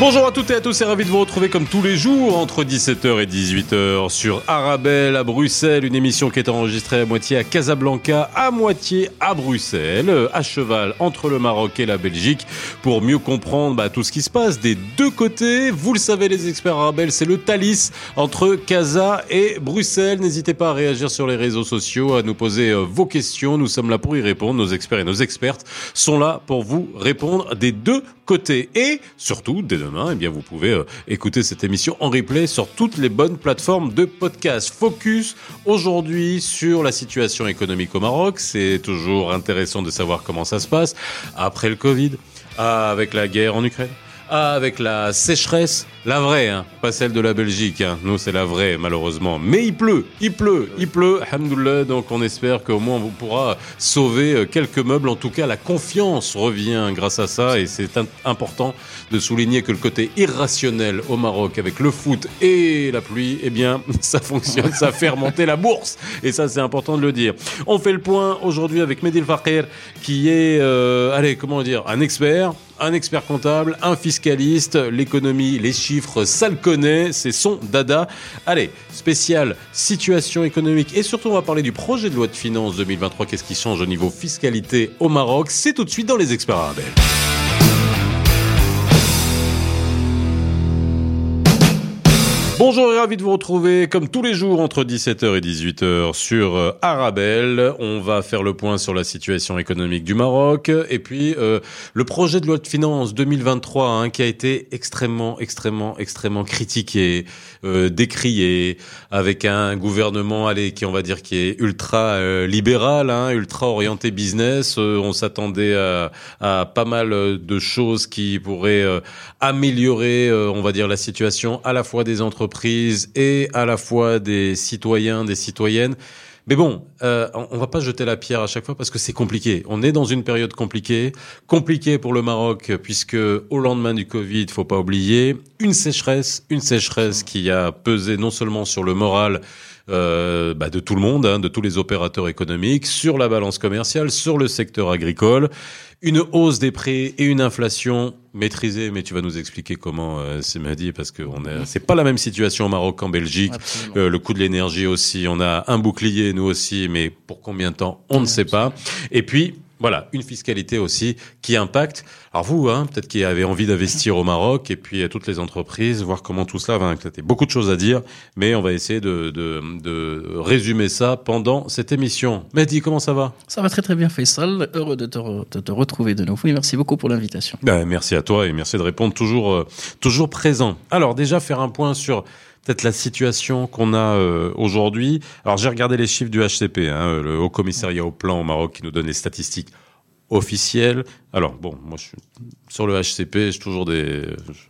Bonjour à toutes et à tous et ravi de vous retrouver comme tous les jours entre 17h et 18h sur Arabelle à Bruxelles, une émission qui est enregistrée à moitié à Casablanca, à moitié à Bruxelles, à cheval entre le Maroc et la Belgique pour mieux comprendre bah, tout ce qui se passe des deux côtés. Vous le savez les experts Arabelle, c'est le Thalys entre Casa et Bruxelles. N'hésitez pas à réagir sur les réseaux sociaux, à nous poser euh, vos questions. Nous sommes là pour y répondre. Nos experts et nos expertes sont là pour vous répondre des deux Et surtout, dès demain, eh bien, vous pouvez euh, écouter cette émission en replay sur toutes les bonnes plateformes de podcast. Focus aujourd'hui sur la situation économique au Maroc. C'est toujours intéressant de savoir comment ça se passe après le Covid, avec la guerre en Ukraine. avec la sécheresse, la vraie, hein, pas celle de la Belgique. Hein. Nous, c'est la vraie, malheureusement. Mais il pleut, il pleut, il pleut. Alhamdoulilah, donc on espère qu'au moins on pourra sauver euh, quelques meubles. En tout cas, la confiance revient grâce à ça. Et c'est important de souligner que le côté irrationnel au Maroc avec le foot et la pluie, eh bien, ça fonctionne, ça fait remonter la bourse. Et ça, c'est important de le dire. On fait le point aujourd'hui avec Medil Fakir, qui est, euh, allez, comment dire, un expert, un expert comptable, un fiscaliste, l'économie, les chiffres chiffres, ça le c'est son dada. Allez, spécial situation économique et surtout on va parler du projet de loi de finances 2023, qu'est-ce qui change au niveau fiscalité au Maroc, c'est tout de suite dans les experts. Bonjour et ravi de vous retrouver comme tous les jours entre 17h et 18h sur euh, Arabelle. On va faire le point sur la situation économique du Maroc et puis euh, le projet de loi de finances 2023 hein, qui a été extrêmement, extrêmement, extrêmement critiqué, euh, décrié, avec un gouvernement allez, qui on va dire qui est ultra euh, libéral, hein, ultra orienté business. on s'attendait à, à, pas mal de choses qui pourraient améliorer, on va dire, la situation à la fois des entreprises et à la fois des citoyens, des citoyennes. Mais bon, euh, on va pas jeter la pierre à chaque fois parce que c'est compliqué. On est dans une période compliquée, compliquée pour le Maroc puisque au lendemain du Covid, faut pas oublier une sécheresse, une sécheresse qui a pesé non seulement sur le moral euh, bah, de tout le monde, hein, de tous les opérateurs économiques, sur la balance commerciale, sur le secteur agricole, une hausse des prix et une inflation maîtrisée. Mais tu vas nous expliquer comment euh, c'est dit parce que on est, c'est pas la même situation au Maroc qu'en Belgique. Euh, le coût de l'énergie aussi, on a un bouclier nous aussi, mais pour combien de temps, on ne sait pas. Et puis voilà, une fiscalité aussi qui impacte. Alors vous, hein, peut-être qui avez envie d'investir au Maroc et puis toutes les entreprises, voir comment tout cela va impacter. Beaucoup de choses à dire, mais on va essayer de, de, de résumer ça pendant cette émission. Mehdi, comment ça va? Ça va très très bien, Faisal. Heureux de te, de te retrouver de nouveau et merci beaucoup pour l'invitation. Ben, merci à toi et merci de répondre toujours, euh, toujours présent. Alors déjà, faire un point sur peut-être la situation qu'on a euh, aujourd'hui. Alors j'ai regardé les chiffres du HCP, hein, le Haut Commissariat au Plan au Maroc, qui nous donne les statistiques officielles. Alors bon, moi je suis sur le HCP, je toujours des,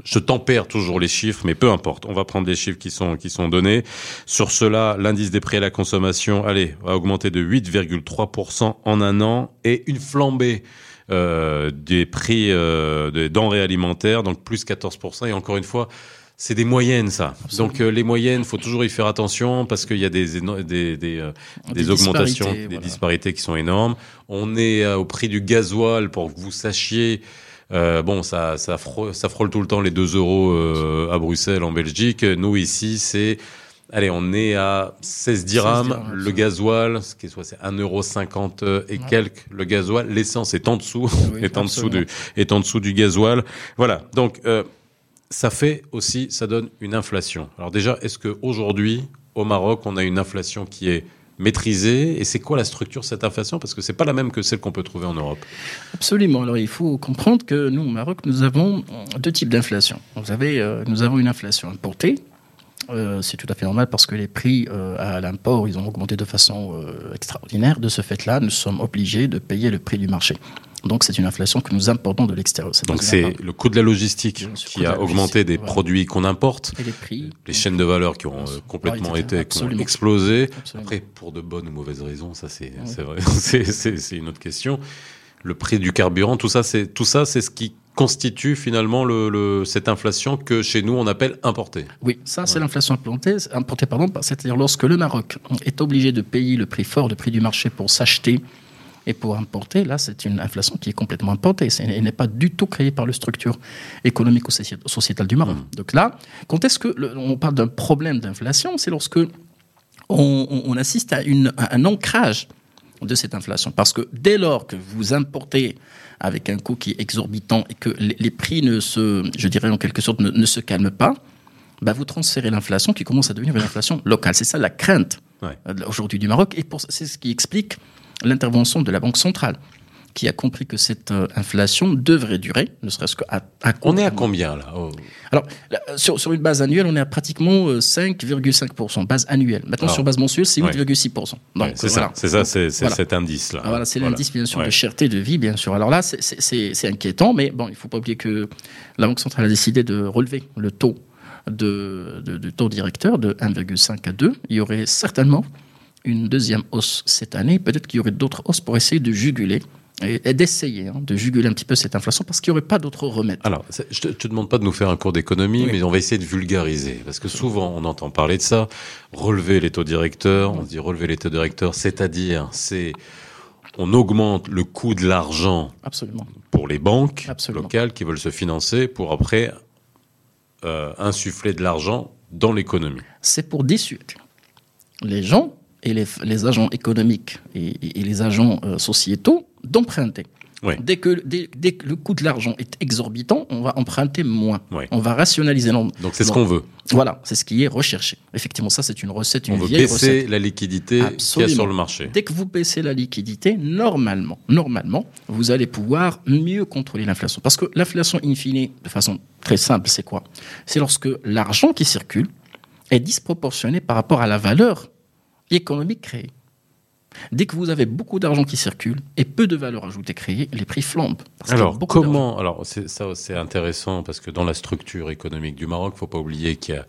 je tempère toujours les chiffres, mais peu importe. On va prendre des chiffres qui sont qui sont donnés. Sur cela, l'indice des prix à la consommation, allez, a augmenté de 8,3% en un an et une flambée. Euh, des prix euh, des denrées alimentaires, donc plus 14%. Et encore une fois, c'est des moyennes, ça. Donc euh, les moyennes, faut toujours y faire attention parce qu'il y a des des des, euh, des, augmentations, des disparités qui sont énormes. On est euh, au prix du gasoil pour que vous sachiez. bon, ça ça frôle, ça frôle tout le temps les 2 euros à Bruxelles, en Belgique. Nous ici, c'est Allez, on est à 16 dirhams, le gasoil, ce qui est soit c'est 1,50 euro et quelques le gasoil, l'essence est en dessous, est en dessous du est en dessous du gasoil. Voilà. Donc ça fait aussi, ça donne une inflation. Alors déjà, est-ce qu'aujourd'hui, au Maroc, on a une inflation qui est maîtrisée? Et c'est quoi la structure de cette inflation? Parce que c'est pas la même que celle qu'on peut trouver en Europe. Absolument. Alors il faut comprendre que nous, au Maroc, nous avons deux types d'inflation. Vous avez, euh, nous avons une inflation importée. Euh, c'est tout à fait normal parce que les prix euh, à l'import, ils ont augmenté de façon extraordinaire. De ce fait-là, nous sommes obligés de payer le prix du marché. Donc c'est une inflation que nous importons de l'extérieur. Donc c'est le coût de la logistique qui a augmenté des produits qu'on importe, et les, prix, les chaînes de valeur qui ont euh, complètement été explosé. Après, pour de bonnes ou mauvaises raisons, ça c'est vrai, c'est une autre question. le prix du carburant, tout ça, c'est tout ça, c'est ce qui constitue finalement le, cette inflation que chez nous on appelle importée. Oui, ça c'est l'inflation importée, importée pardon, c'est-à-dire lorsque le Maroc est obligé de payer le prix fort, le prix du marché pour s'acheter et pour importer, là, c'est une inflation qui est complètement importée. Elle n'est pas du tout créée par la structure économique ou sociétale du Maroc. Mmh. Donc là, quand est-ce que on parle d'un problème d'inflation C'est lorsque on, assiste à, une, à un ancrage de cette inflation. Parce que dès lors que vous importez avec un coût qui est exorbitant et que les, prix ne se, je dirais en quelque sorte, ne, se calment pas, bah vous transférez l'inflation qui commence à devenir une inflation locale. C'est ça la crainte euh, aujourd'hui du Maroc et c'est ce qui explique l'intervention de la Banque centrale qui a compris que cette euh, inflation devrait durer, ne serait-ce qu'à à On est à combien là Alors, sur, sur, une base annuelle, on est à pratiquement 5,5%, euh, base annuelle. Maintenant, sur base mensuelle, c'est 8,6%. c'est ça, c'est ça, c'est cet indice-là. Ah, voilà, c'est l'indice, bien sûr, de cherté de vie, bien sûr. Alors là, c'est inquiétant, mais bon, il ne faut pas oublier que la Banque centrale a décidé de relever le taux de, de taux directeur de 1,5 à 2. Il y aurait certainement une deuxième hausse cette année. Peut-être qu'il y aurait d'autres hausses pour essayer de juguler et, d'essayer hein, de juguler un petit peu cette inflation parce qu'il n'y aurait pas d'autre remède. Alors, je ne te, demande pas de nous faire un cours d'économie, mais on va essayer de vulgariser parce que souvent on entend parler de ça, relever les taux directeurs, on se dit relever les taux directeurs, c'est-à-dire c'est on augmente le coût de l'argent pour les banques locales qui veulent se financer pour après euh, insuffler de l'argent dans l'économie. C'est pour dissuader les gens et les, agents économiques et, les agents euh, sociétaux d'emprunter. Dès, que, dès, que le coût de l'argent est exorbitant, on va emprunter moins. On va rationaliser. Donc c'est ce qu'on veut. Voilà, c'est ce qui est recherché. Effectivement, ça c'est une recette, une on veut baisser la liquidité qu'il y a sur le marché. Dès que vous baissez la liquidité, normalement, normalement, vous allez pouvoir mieux contrôler l'inflation. Parce que l'inflation in fine, de façon très simple, c'est quoi? C'est lorsque l'argent qui circule est disproportionné par rapport à la valeur économique créée. Dès que vous avez beaucoup d'argent qui circule et peu de valeur ajoutée créée, les prix flambent. Alors comment Alors c'est ça, c'est intéressant parce que dans la structure économique du Maroc, faut pas oublier qu'il y a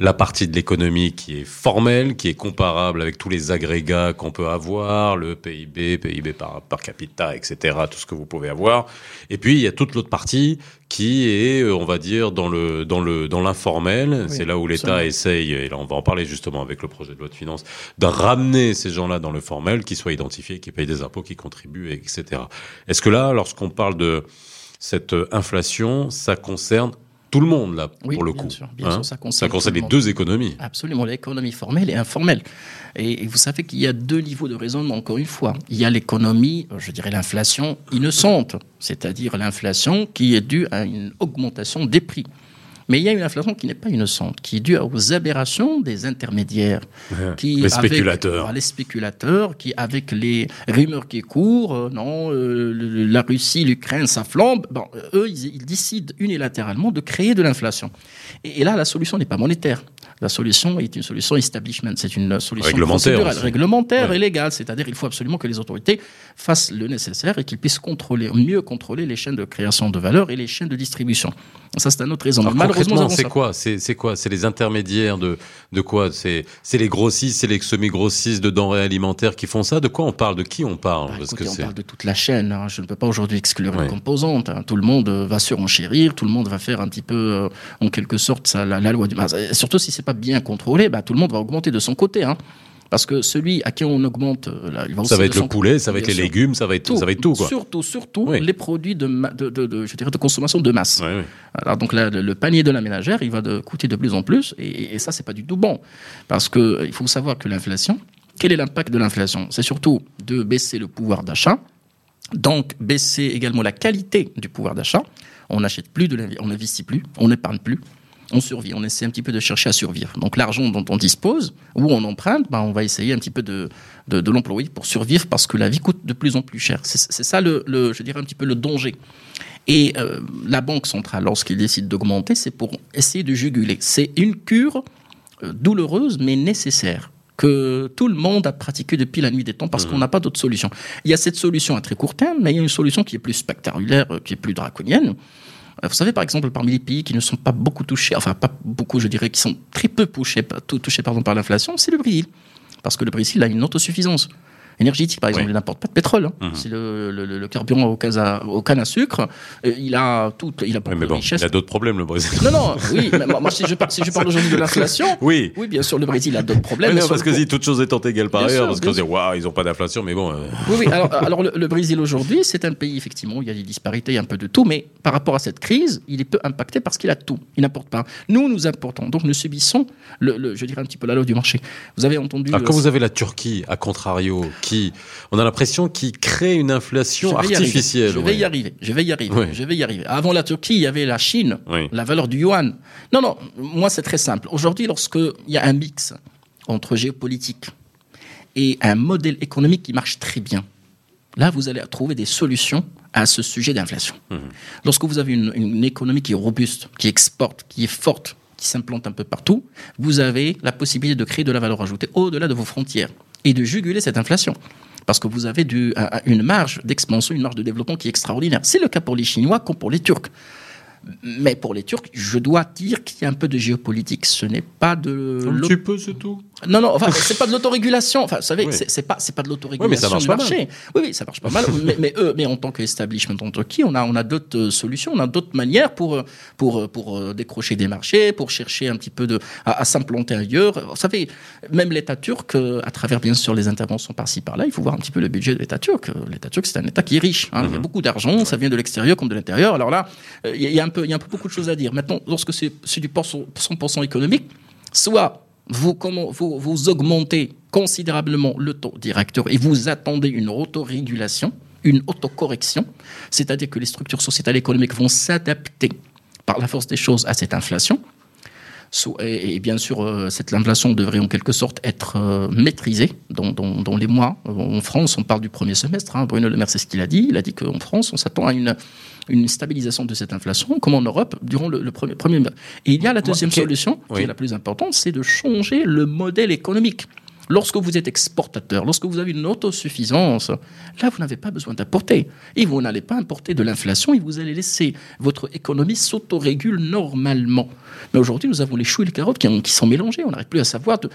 la partie de l'économie qui est formelle, qui est comparable avec tous les agrégats qu'on peut avoir, le PIB, PIB par, par capita, etc., tout ce que vous pouvez avoir. Et puis il y a toute l'autre partie qui est, euh, on va dire, dans le dans le dans l'informel. c'est là où l'État essaye, et là on va en parler justement avec le projet de loi de finances, de ramener ces gens-là dans le formel, qui soient identifiés, qui payent des impôts, qui contribuent, etc. Est-ce que là, lorsqu'on parle de cette inflation, ça concerne tout le monde, là, pour le coup. Sûr, bien hein sûr, ça concerne, ça concerne les deux économies. Absolument, l'économie formelle et informelle. Et, vous savez qu'il y a deux niveaux de raisonnement, encore une fois. Il y a l'économie, je dirais l'inflation innocente, c'est-à-dire l'inflation qui est due à une augmentation des prix. Mais il y a une inflation qui n'est pas innocente, qui est due aux aberrations des intermédiaires. Qui, les spéculateurs. les spéculateurs, qui, avec les rumeurs qui courent, euh, non, euh, la Russie, l'Ukraine, ça flambe, bon, eux, ils, décident unilatéralement de créer de l'inflation. Et, là, la solution n'est pas monétaire. La solution est une solution establishment, c'est une solution réglementaire, réglementaire et légale. C'est-à-dire il faut absolument que les autorités fassent le nécessaire et qu'ils puissent contrôler, mieux contrôler les chaînes de création de valeur et les chaînes de distribution. Ça, c'est un autre raisonnement. Malheureusement, c'est quoi C'est quoi C'est les intermédiaires de, de quoi C'est les grossistes, c'est les semi-grossistes de denrées alimentaires qui font ça De quoi on parle De qui on parle bah, Parce que On parle de toute la chaîne. Hein. Je ne peux pas aujourd'hui exclure une composante. Hein. Tout le monde euh, va surenchérir, tout le monde va faire un petit peu, euh, en quelque sorte, ça, la, loi du... Bah, surtout si c'est pas bien contrôlé, bah, tout le monde va augmenter de son côté. Hein. Parce que celui à qui on augmente, euh, il va ça va être le poulet, ça va être les légumes, ça va être tout, ça va être tout quoi. Surtout, surtout les produits de, de, de, je dirais de consommation de masse. Alors donc le, panier de la ménagère, il va de, coûter de plus en plus, et, et ça c'est pas du tout bon, parce que il faut savoir que l'inflation, quel est l'impact de l'inflation? C'est surtout de baisser le pouvoir d'achat, donc baisser également la qualité du pouvoir d'achat. On n'achète plus de, on n'investit plus, on n'épargne plus on survit, on essaie un petit peu de chercher à survivre. Donc l'argent dont on dispose, ou on emprunte, ben, on va essayer un petit peu de, de, l'employer pour survivre parce que la vie coûte de plus en plus cher. C'est ça, le, je dirais, un petit peu le danger. Et euh, la Banque centrale, lorsqu'il décide d'augmenter, c'est pour essayer de juguler. C'est une cure euh, douloureuse mais nécessaire que tout le monde a pratiqué depuis la nuit des temps parce mmh. qu'on n'a pas d'autre solution. Il y a cette solution à très court terme, mais il y a une solution qui est plus spectaculaire, euh, qui est plus draconienne. Euh, vous savez, par exemple, parmi les pays qui ne sont pas beaucoup touchés, enfin pas beaucoup, je dirais, qui sont très peu touchés, par l'inflation, c'est le Brésil. Parce que le Brésil a une autosuffisance. Énergétique, par exemple. Oui. Il n'importe pas de pétrole. hein. Mhm. C'est le, le- le- carburant au, casa- au canne à sucre. Il a tout, il a Oui, mais bon, il a d'autres problèmes, le Brésil. Non, non, oui, mais moi, si je, par- si parle aujourd'hui de l'inflation, Oui. oui, bien sûr, le Brésil a d'autres problèmes. Mais non, parce que si toute chose étant égale par Bien ailleurs, sûr, parce qu'on se dit, waouh, ils n'ont pas d'inflation, mais bon. euh, Oui, oui. Alors, alors le, le Brésil aujourd'hui, c'est un pays, effectivement, où il y a des disparités, un peu de tout, mais par rapport à cette crise, il est peu impacté parce qu'il a tout. Il n'importe pas. Nous, nous importons. Donc, nous subissons, le, le- je dirais un petit peu la loi du marché. Vous avez entendu. Alors, euh, quand vous avez la Turquie, à contrario, qui, on a l'impression qu'il crée une inflation je artificielle. Je vais ouais. y arriver. Je vais y arriver. Ouais. Je vais y arriver. Avant la Turquie, il y avait la Chine, Oui. la valeur du yuan. Non, non. Moi, c'est très simple. Aujourd'hui, lorsqu'il y a un mix entre géopolitique et un modèle économique qui marche très bien, là, vous allez trouver des solutions à ce sujet d'inflation. Mhm. Lorsque vous avez une, une économie qui est robuste, qui exporte, qui est forte, qui s'implante un peu partout, vous avez la possibilité de créer de la valeur ajoutée au-delà de vos frontières et de juguler cette inflation. Parce que vous avez du- un- une marge d'expansion, une marge de développement qui est extraordinaire. C'est le cas pour les Chinois comme pour les Turcs. Mais pour les Turcs, je dois dire qu'il y a un peu de géopolitique. Ce n'est pas de Un l'au- petit peu, c'est tout? non, non, enfin, c'est pas de l'autorégulation. Enfin, vous savez, Oui. c'est pas, pas de Oui, l'autorégulation marche du marché. Oui, oui, ça marche pas mal. mais, mais eux, mais en tant qu'establishment en Turquie, on a, on a d'autres euh, solutions, on a d'autres manières pour, euh, pour, euh, pour décrocher des marchés, pour chercher un petit peu de, à, à s'implanter ailleurs. Vous savez, même l'État turc, à travers bien sûr les interventions par-ci par-là, il faut voir un petit peu le budget de l'État turc. L'État turc, c'est un État qui est riche. hein. Il y a beaucoup d'argent, ça vient de l'extérieur comme de l'intérieur. Alors là, il y a un il y a un peu beaucoup de choses à dire. Maintenant, lorsque c'est du 100% économique, soit vous, augmentez considérablement le taux directeur et vous attendez une autorégulation, une autocorrection, c'est-à-dire que les structures sociétales économiques vont s'adapter par la force des choses à cette inflation. Et, et bien sûr, euh, cette inflation devrait en quelque sorte être euh, maîtrisée dans, dans- dans les mois. En France, on parle du premier semestre. hein. Bruno Le Maire, c'est ce qu'il a dit. Il a dit qu'en France, on s'attend à une, une stabilisation de cette inflation, comme en Europe, durant le, le premier, premier. Et il y a la deuxième solution, qui Oui. est la plus importante, c'est de changer le modèle économique. Lorsque vous êtes exportateur, lorsque vous avez une autosuffisance, là, vous n'avez pas besoin d'importer. Et vous n'allez pas importer de l'inflation et vous allez laisser votre économie s'autorégule normalement. Mais aujourd'hui, nous avons les choux et les carottes qui, ont- qui sont mélangés. On n'arrive plus à savoir. De...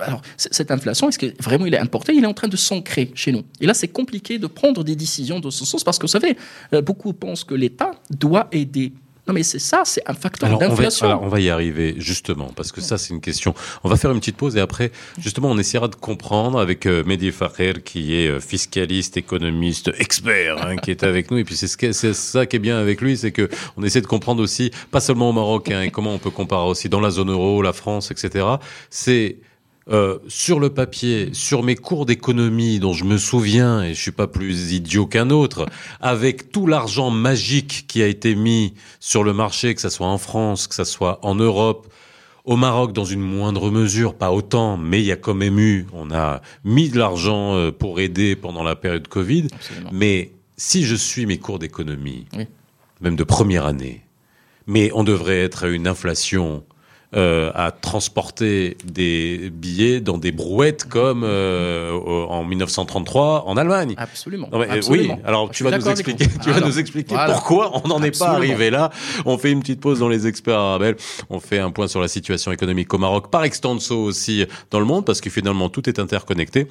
Alors, cette inflation, est-ce que vraiment il est importé? Il est en train de s'ancrer chez nous. Et là, c'est compliqué de prendre des décisions dans ce sens parce que, vous savez, euh, beaucoup pensent que l'État doit aider. Non, mais c'est ça, c'est un facteur on, d'inflation. alors, on va y arriver, justement, parce que ça, c'est une question. On va faire une petite pause et après, justement, on essaiera de comprendre avec euh, Mehdi Fakher, qui est euh, fiscaliste, économiste, expert, hein, qui est avec nous. Et puis, c'est ce ça qui est bien avec lui, c'est que on essaie de comprendre aussi, pas seulement au Maroc, hein, et comment on peut comparer aussi dans la zone euro, la France, etc. C'est euh, sur le papier, sur mes cours d'économie dont je me souviens, et je suis pas plus idiot qu'un autre, avec tout l'argent magique qui a été mis sur le marché, que ça soit en France, que ça soit en Europe, au Maroc dans une moindre mesure, pas autant, mais il y a quand même eu, on a mis de l'argent euh, pour aider pendant la période Covid, Absolument. mais si je suis mes cours d'économie, Oui. même de première année, mais on devrait être à une inflation euh, à transporter des billets dans des brouettes comme euh, au- en 1933 en Allemagne. Absolument. Non, mais, euh, Absolument. oui, alors Je tu vas nous expliquer, tu vas Alors, nous expliquer voilà. pourquoi on n'en est pas arrivé là. On fait une petite pause dans les experts arabes. On fait un point sur la situation économique au Maroc, par extenso aussi dans le monde, parce que finalement tout est interconnecté.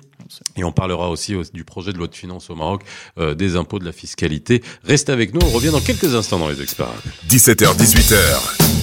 Et on parlera aussi euh, du projet de loi de finances au Maroc, euh, des impôts, de la fiscalité. Restez avec nous, on revient dans quelques instants dans les experts arabes. 17h, 18h.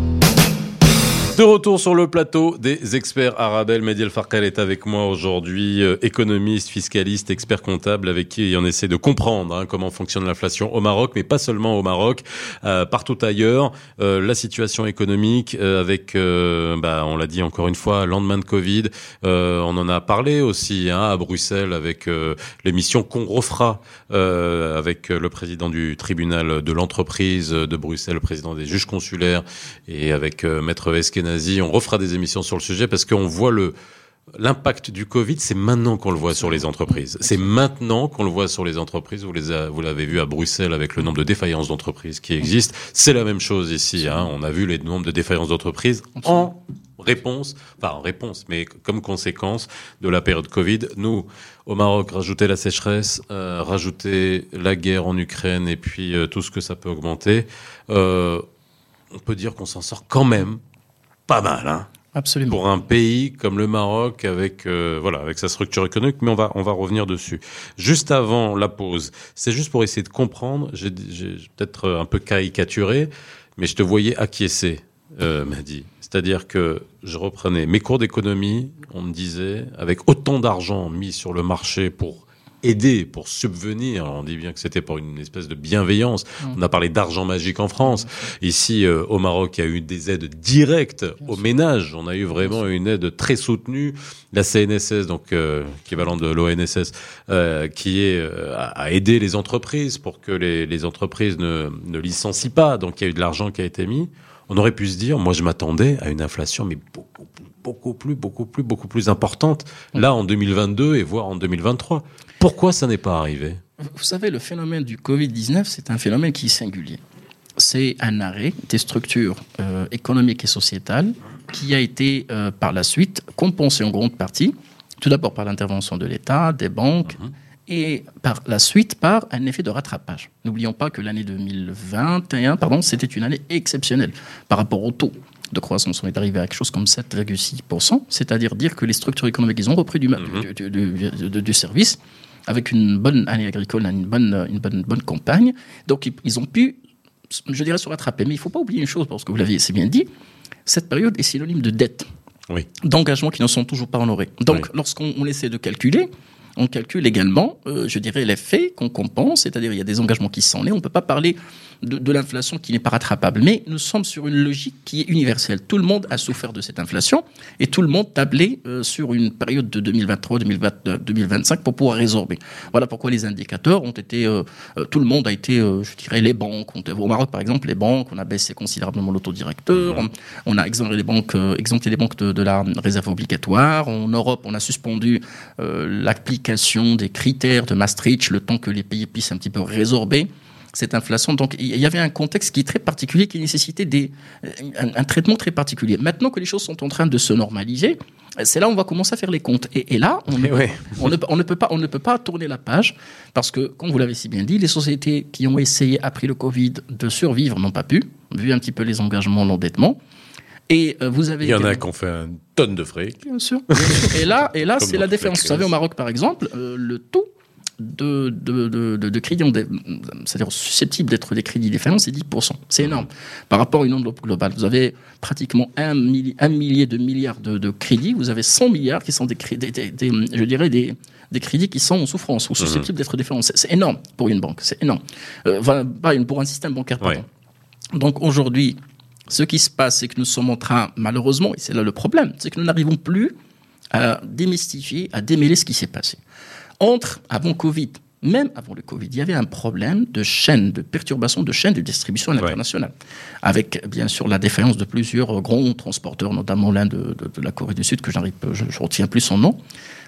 De retour sur le plateau des experts Arabel. Mehdi Farkal est avec moi aujourd'hui, euh, économiste, fiscaliste, expert comptable, avec qui on essaie de comprendre hein, comment fonctionne l'inflation au Maroc, mais pas seulement au Maroc, euh, partout ailleurs. Euh, la situation économique, euh, avec, euh, bah, on l'a dit encore une fois, lendemain de Covid, euh, on en a parlé aussi hein, à Bruxelles avec l'émission qu'on refera avec le président du tribunal de l'entreprise de Bruxelles, le président des juges consulaires et avec Maître On refera des émissions sur le sujet parce qu'on voit le l'impact du Covid, c'est maintenant qu'on le voit sur les entreprises. C'est maintenant qu'on le voit sur les entreprises. Vous les a- vous l'avez vu à Bruxelles avec le nombre de défaillances d'entreprises qui existent. C'est la même chose ici. Hein. On a vu les nombres de défaillances d'entreprises en réponse, enfin en réponse, mais comme conséquence de la période Covid. Nous, au Maroc, rajouter la sécheresse, euh, rajouter la guerre en Ukraine et puis euh, tout ce que ça peut augmenter. Euh, on peut dire qu'on s'en sort quand même pas mal, hein. Absolument. pour un pays comme le Maroc avec euh, voilà avec sa structure économique mais on va on va revenir dessus. Juste avant la pause c'est juste pour essayer de comprendre j'ai peut-être un peu caricaturé mais je te voyais acquiescer euh, Mehdi. C'est-à-dire que je reprenais mes cours d'économie on me disait avec autant d'argent mis sur le marché pour aider pour subvenir. Alors, on dit bien que c'était pour une espèce de bienveillance. On a parlé d'argent magique en France. Ici, euh, au Maroc, il y a eu des aides directes aux ménages. On a eu vraiment une aide très soutenue. La CNSS, donc euh, équivalent de l'ONSS, euh, qui est euh, à à aider les entreprises pour que les, les entreprises ne, ne licencient pas. Donc il y a eu de l'argent qui a été mis. On aurait pu se dire, moi je m'attendais à une inflation, mais beaucoup plus, beaucoup plus, beaucoup plus, beaucoup plus importante. Là, en 2022 et voire en 2023. Pourquoi ça n'est pas arrivé? Vous savez, le phénomène du Covid-19, c'est un phénomène qui est singulier. C'est un arrêt des structures euh, économiques et sociétales qui a été euh, par la suite compensé en grande partie, tout d'abord par l'intervention de l'État, des banques, et par la suite par un effet de rattrapage. N'oublions pas que l'année 2021, pardon, c'était une année exceptionnelle par rapport au taux de croissance. On est arrivé à quelque chose comme 7,6%, c'est-à-dire dire que les structures économiques, ils ont repris du, ma- du- du- du- du- du service avec une bonne année agricole, une bonne, une bonne, bonne campagne. Donc, ils, ils ont pu, je dirais, se rattraper. Mais il ne faut pas oublier une chose, parce que vous l'aviez assez bien dit, cette période est synonyme de dette, Oui. d'engagements qui ne sont toujours pas honorés. Donc, Oui. lorsqu'on on essaie de calculer, on calcule également, euh, je dirais, les faits qu'on compense, c'est-à-dire il y a des engagements qui sont nés. On ne peut pas parler de, de l'inflation qui n'est pas rattrapable. Mais nous sommes sur une logique qui est universelle. Tout le monde a souffert de cette inflation et tout le monde tablait euh, sur une période de 2023, 2020, euh, 2025 pour pouvoir résorber. Voilà pourquoi les indicateurs ont été, euh, euh, tout le monde a été, je dirais, les banques. au Maroc, par exemple, les banques, on a baissé considérablement l'autodirecteur, on, on a exempté les banques, exempté les banques de, de la réserve obligatoire. En Europe, on a suspendu euh, l'application des critères de Maastricht le temps que les pays puissent un petit peu résorber cette inflation. Donc il y avait un contexte qui est très particulier, qui nécessitait des, un, un traitement très particulier. Maintenant que les choses sont en train de se normaliser, c'est là où on va commencer à faire les comptes. Et, et là, on ne, ouais. on, ne, on ne peut pas, on ne peut pas tourner la page parce que, comme vous l'avez si bien dit, les sociétés qui ont essayé après le Covid de survivre n'ont pas pu, vu un petit peu les engagements, l'endettement. Et euh, vous avez Il y en a qui ont fait une tonne de fric. Bien sûr. bien sûr. Et là, et là Comme c'est la différence. Vous savez, au Maroc, par exemple, euh, le taux de, de, de, de, de crédits, c'est-à-dire susceptibles d'être des crédits défaillants, c'est 10%. C'est énorme. Par rapport à une enveloppe globale, vous avez pratiquement un, milli- un millier de milliards de, de crédits. Vous avez 100 milliards qui sont des, des, des- des- je dirais, des, crédits qui sont en souffrance ou susceptibles d'être défaillants. C'est énorme pour une banque. C'est énorme. Euh, pour un système bancaire, pardon. Donc aujourd'hui, ce qui se passe, c'est que nous sommes en train, malheureusement, et c'est là le problème, c'est que nous n'arrivons plus à démystifier, à démêler ce qui s'est passé. Entre, avant Covid, même avant le Covid, il y avait un problème de chaîne, de perturbation de chaîne de distribution à Ouais. Avec, bien sûr, la défaillance de plusieurs grands transporteurs, notamment l'un de, de- de la Corée du Sud, que j'arrive, je ne retiens plus son nom.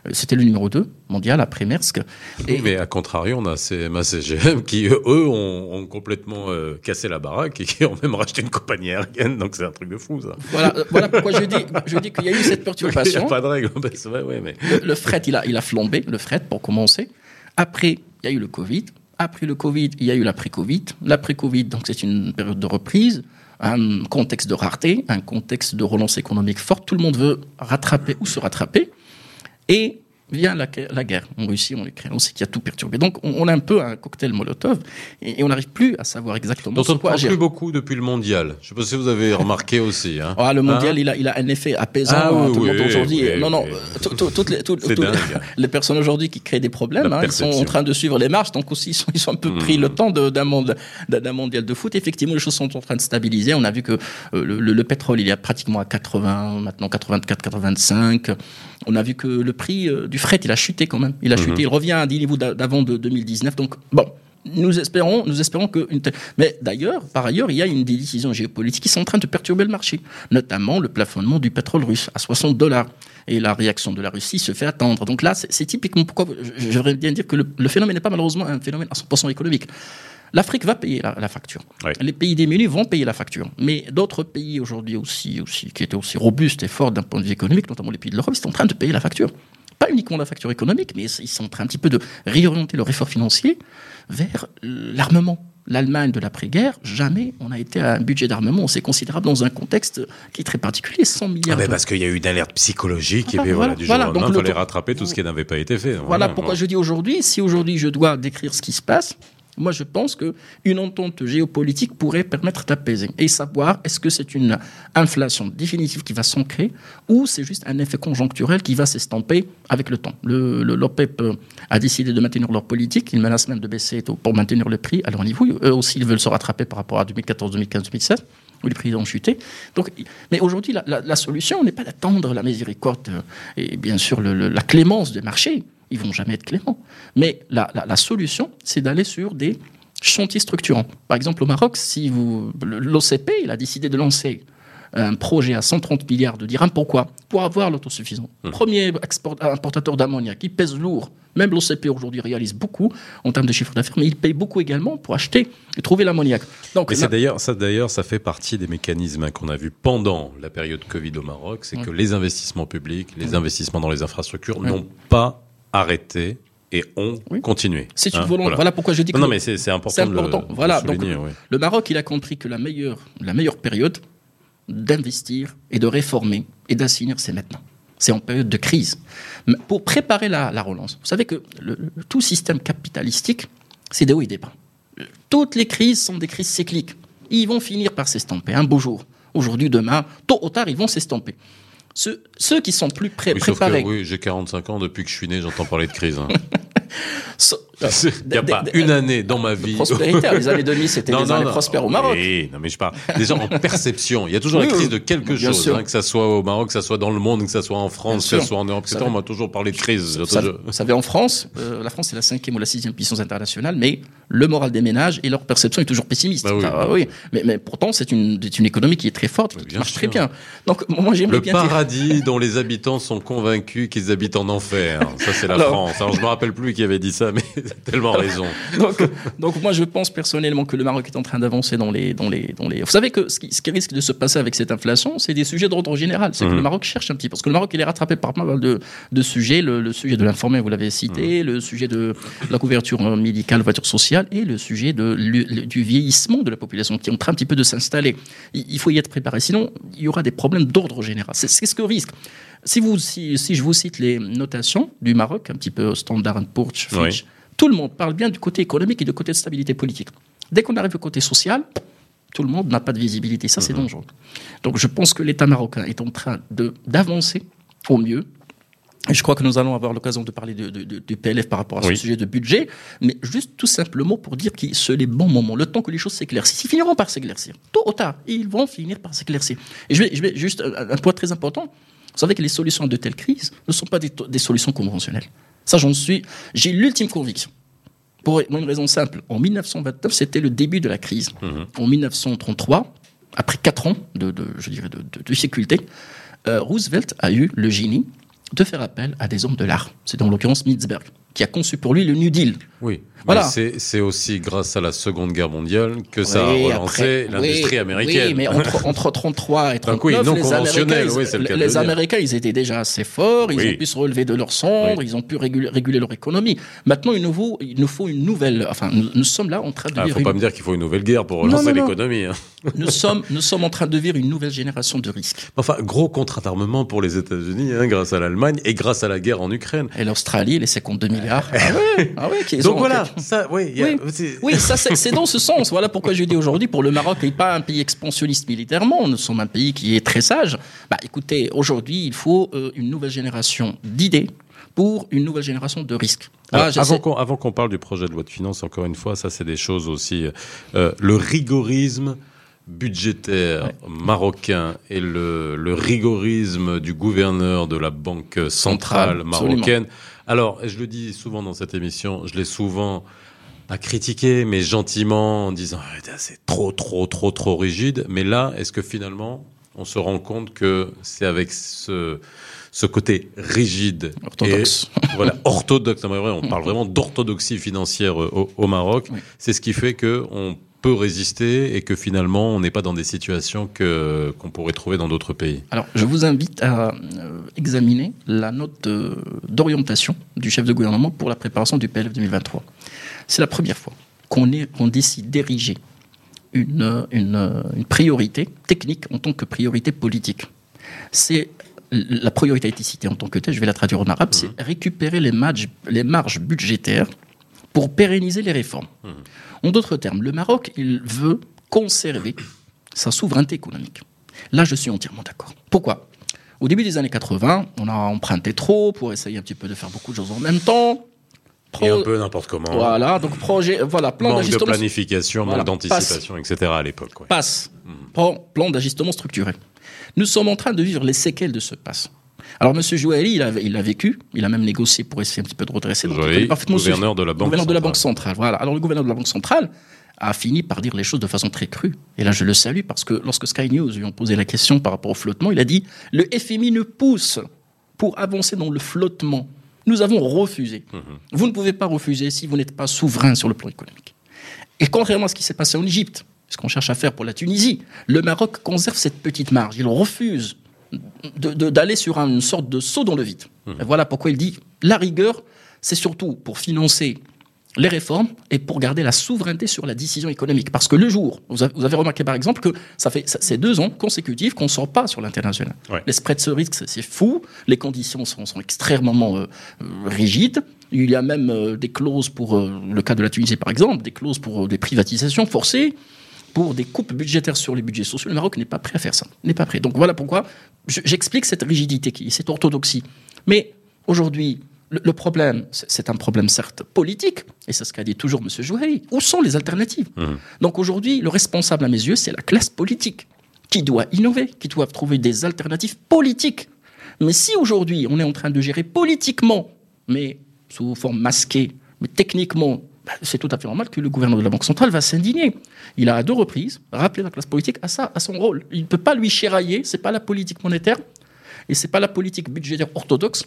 Euh, C'était le numéro 2 mondial après Maersk. Oui, mais à contrario, on a CMA CGM qui, eux, ont, ont complètement euh, cassé la baraque et qui ont même racheté une compagnie aérienne. Donc c'est un truc de fou, ça. Voilà, euh, voilà pourquoi je dis, je dis qu'il y a eu cette Il n'y a perturbation. pas de règle. Ouais, mais... le, le fret, il a, il a flambé, le fret, pour commencer. Après, il y a eu le Covid. Après le Covid, il y a eu l'après-Covid. L'après-Covid, donc c'est une période de reprise, un contexte de rareté, un contexte de relance économique forte. Tout le monde veut rattraper ou se rattraper. Et vient la, la guerre en Russie, en Ukraine. On sait qu'il y a tout perturbé. Donc on, on a un peu un cocktail Molotov et, et on n'arrive plus à savoir exactement Dont on ne parle agir. plus beaucoup depuis le mondial. Je ne sais pas si vous avez remarqué aussi. Hein. Ah, le mondial, Hein il, a, il a un effet apaisant. Ah, hein, oui, tout le monde oui, aujourd'hui. oui, non, non, oui. tout- tout- toutes les, personnes aujourd'hui qui créent des problèmes, ils sont en train de suivre les marches, donc aussi ils sont, ils sont un peu Mhm. pris le temps d'un monde- mondial de foot. Effectivement, les choses sont en train de stabiliser. On a vu que euh, le, le- le pétrole, il est pratiquement à 80, maintenant 84, 85. On a vu que le prix euh, du fret, il a chuté quand même. Il a Mhm. chuté, il revient à des niveaux d'a- d'avant de 2019. Donc, bon. Nous espérons, nous espérons que. Une telle- Mais d'ailleurs, par ailleurs, il y a une des décisions géopolitiques qui sont en train de perturber le marché, notamment le plafonnement du pétrole russe à 60 dollars. Et la réaction de la Russie se fait attendre. Donc là, c'est typiquement pourquoi je- j'aimerais bien dire que le, le phénomène n'est pas malheureusement un phénomène à 100% économique. L'Afrique va payer la, la facture. Les pays démunis vont payer la facture. Mais d'autres pays aujourd'hui aussi, aussi, qui étaient aussi robustes et forts d'un point de vue économique, notamment les pays de l'Europe, sont en train de payer la facture. Pas uniquement la facture économique, mais ils sont en train un petit peu de réorienter leur effort financier vers l'armement. l'Allemagne de l'après-guerre, jamais on a été à un budget d'armement aussi considérable dans un contexte qui est très particulier, 100 milliards. Ah parce qu'il y a eu une alerte psychologique et puis voilà, du jour au lendemain, il fallait rattraper tout ce qui n'avait pas été fait. Voilà, pourquoi je dis aujourd'hui, si aujourd'hui je dois décrire ce qui se passe, moi, je pense qu'une entente géopolitique pourrait permettre d'apaiser et savoir est-ce que c'est une inflation définitive qui va s'ancrer ou c'est juste un effet conjoncturel qui va s'estamper avec le temps. L'OPEP euh, a décidé de maintenir leur politique, ils menacent même de baisser pour maintenir le prix à leur niveau. Eux aussi, ils veulent se rattraper par rapport à 2014, 2015, 2016 où les prix ont chuté. Donc, mais aujourd'hui, la, solution n'est pas d'attendre la miséricorde euh, et bien sûr la clémence des marchés ils vont jamais être cléments. Mais la, solution, c'est d'aller sur des chantiers structurants. Par exemple, au Maroc, si vous, l'OCP, il a décidé de lancer un projet à 130 milliards de dirhams. Pourquoi? Pour avoir l'autosuffisance. Mmh. Premier importateur d'ammoniac, qui pèse lourd. Même l'OCP aujourd'hui réalise beaucoup en termes de chiffre d'affaires, mais il paye beaucoup également pour acheter et trouver l'ammoniac. Donc, mais d'ailleurs, ça d'ailleurs, ça fait partie des mécanismes qu'on a vus pendant la période Covid au Maroc, c'est que les investissements publics, les investissements dans les infrastructures n'ont pas arrêté et ont continué. C'est une hein, volonté. Voilà. pourquoi je dis que non, mais c'est important. important. De voilà. donc, le Maroc, il a compris que la meilleure, la meilleure période d'investir et de réformer et d'assainir, c'est maintenant. C'est en période de crise. Pour préparer la, relance, vous savez que le, tout système capitalistique, c'est des hauts et des bas. Toutes les crises sont des crises cycliques. Ils vont finir par s'estomper un beau jour. Aujourd'hui, demain, tôt ou tard, ils vont s'estomper. Ceux, ceux, qui sont plus pré préparés. oui, j'ai 45 ans, depuis que je suis né, j'entends parler de crise. Hein. Il n'y a pas une année dans ma vie. Prospérité, les années 2000, c'était des années prospères au Maroc. Oui, non, mais je parle déjà en perception. Il y a toujours la crise de quelque chose, hein, que ça soit au Maroc, que ça soit dans le monde, que ça soit en France, que ça soit en Europe. On m'a toujours parlé de crise. Vous savez, en France, euh, la France est la cinquième ou la sixième puissance internationale, mais le moral des ménages et leur perception est toujours pessimiste. Bah oui. Ah, mais, mais, pourtant, c'est une, une, économie qui est très forte, qui marche très bien. Donc, moi, j'aimerais bien. Le paradis dont les habitants sont convaincus qu'ils habitent en enfer. Ça, c'est la France. Alors, je me rappelle plus qui avait dit ça, mais tellement raison. donc, donc, moi, je pense personnellement que le Maroc est en train d'avancer dans les, dans les, dans les. Vous savez que ce qui, ce qui, risque de se passer avec cette inflation, c'est des sujets d'ordre général. C'est que le mhm. Maroc cherche un petit, parce que le Maroc, il est rattrapé par pas mal de, de sujets. Le, sujet de l'informel, vous l'avez cité, mhm. le sujet de la couverture médicale, voiture sociale, et le sujet de, du vieillissement de la population qui est en train un petit peu de s'installer. Il, faut y être préparé. Sinon, il y aura des problèmes d'ordre général. C'est ce que risque. Si, vous, si, si, je vous cite les notations du Maroc, un petit peu Standard Poor's, Fitch, tout le monde parle bien du côté économique et du côté de stabilité politique. Dès qu'on arrive au côté social, tout le monde n'a pas de visibilité. Ça, c'est mhm. dangereux. Donc, je pense que l'État marocain est en train d'avancer au mieux. Et je crois que nous allons avoir l'occasion de parler du PLF par rapport à ce sujet de budget, mais juste tout simplement pour dire que c'est les bons moments, le temps que les choses s'éclaircissent. Ils finiront par s'éclaircir. Tôt ou tard, ils vont finir par s'éclaircir. Et je vais, je vais juste un, point très important. Vous savez que les solutions de telles crises ne sont pas des solutions conventionnelles. Ça, j'en suis. J'ai l'ultime conviction. Pour une raison simple. En 1929, c'était le début de la crise. Mhm. En 1933, après quatre ans de, je dirais, de, difficultés, euh, Roosevelt a eu le génie de faire appel à des hommes de l'art. C'est en l'occurrence Mitzberg qui a conçu pour lui le New Deal. Oui, voilà. C'est aussi grâce à la Seconde Guerre mondiale que ça a relancé l'industrie américaine. Oui, mais entre, entre 33 et 39, non les, Américains, ils, les Américains, ils étaient déjà assez forts, ils ont pu se relever de leur cendres, ils ont pu réguler, leur économie. Maintenant, il nous, faut, il nous faut une nouvelle... Enfin, nous, sommes là en train de... Il ah, ne faut pas me dire qu'il faut une nouvelle guerre pour relancer l'économie. Hein. Nous, sommes, nous sommes en train de vivre une nouvelle génération de risques. Enfin, gros contrat d'armement pour les États-Unis, hein, grâce à l'Allemagne et grâce à la guerre en Ukraine. Et l'Australie, les 52 milliards. ah ah Donc voilà, ça, oui, oui. ça c'est dans ce sens. Voilà pourquoi je dis aujourd'hui, pour le Maroc n'est pas un pays expansionniste militairement, nous sommes un pays qui est très sage. Bah écoutez, aujourd'hui, il faut euh, une nouvelle génération d'idées pour une nouvelle génération de risques. Ah, avant qu'on parle du projet de loi de finances, encore une fois, ça c'est des choses aussi. Euh, le rigorisme budgétaire marocain et le, le, rigorisme du gouverneur de la Banque centrale, marocaine. Alors, je le dis souvent dans cette émission, je l'ai souvent pas critiqué, mais gentiment en disant ah, c'est trop, trop, trop, trop rigide. Mais là, est-ce que finalement, on se rend compte que c'est avec ce, ce côté rigide, orthodoxe, voilà, orthodoxe. on parle vraiment d'orthodoxie financière au, au Maroc. C'est ce qui fait que on peut résister et que finalement on n'est pas dans des situations que qu'on pourrait trouver dans d'autres pays. Alors je vous invite à euh, examiner la note d'orientation du chef de gouvernement pour la préparation du PLF 2023. C'est la première fois qu'on qu'on décide d'ériger une, une, une priorité technique en tant que priorité politique. C'est la priorité a été citée en tant que telle, je vais la traduire en arabe, c'est récupérer les marges, les marges budgétaires pour pérenniser les réformes. En d'autres termes, le Maroc, il veut conserver sa souveraineté économique. Là, je suis entièrement d'accord. Pourquoi? Au début des années 80, on a emprunté trop pour essayer un petit peu de faire beaucoup de choses en même temps. Et un peu n'importe comment. Voilà, donc projet, voilà, plan manque de planification, manque d'anticipation, etc. à l'époque. Ouais. Passe. Plan, plan d'ajustement structuré. Nous sommes en train de vivre les séquelles de ce passe. Alors, M. Jouali, il a, il a vécu, il a même négocié pour essayer un petit peu de redresser. Donc, gouverneur de la Banque gouverneur centrale. de la Banque centrale. Voilà. Alors, le gouverneur de la Banque centrale a fini par dire les choses de façon très crue. Et là, je le salue parce que lorsque Sky News lui ont posé la question par rapport au flottement, il a dit le FMI nous pousse pour avancer dans le flottement. Nous avons refusé. Mhm. Vous ne pouvez pas refuser si vous n'êtes pas souverain sur le plan économique. Et contrairement à ce qui s'est passé en Égypte, ce qu'on cherche à faire pour la Tunisie, le Maroc conserve cette petite marge. Il refuse d'aller sur une sorte de saut dans le vide. Et voilà pourquoi il dit la rigueur, c'est surtout pour financer les réformes et pour garder la souveraineté sur la décision économique. Parce que le jour, vous avez, vous avez remarqué par exemple que ça fait c'est deux ans consécutifs qu'on ne sort pas sur l'international. Ouais. Les spreads se risquent, c'est fou. Les conditions sont, sont extrêmement euh, euh, rigides. Il y a même euh, des clauses pour euh, le cas de la Tunisie par exemple, des clauses pour des privatisations forcées pour des coupes budgétaires sur les budgets sociaux. Le Maroc n'est pas prêt à faire ça. N'est pas prêt. Donc voilà pourquoi je- j'explique cette rigidité, qui, cette orthodoxie. Mais aujourd'hui, le, problème, c'est un problème certes politique, et c'est ce qu'a dit toujours M. Jouhari. Où sont les alternatives? Donc aujourd'hui, le responsable à mes yeux, c'est la classe politique qui doit innover, qui doit trouver des alternatives politiques. Mais si aujourd'hui, on est en train de gérer politiquement, mais sous forme masquée, mais techniquement, bah, c'est tout à fait normal que le gouverneur de la Banque centrale va s'indigner. Il a à deux reprises rappelé la classe politique à ça, à son rôle. Il ne peut pas lui chérailler, c'est pas la politique monétaire et c'est pas la politique budgétaire orthodoxe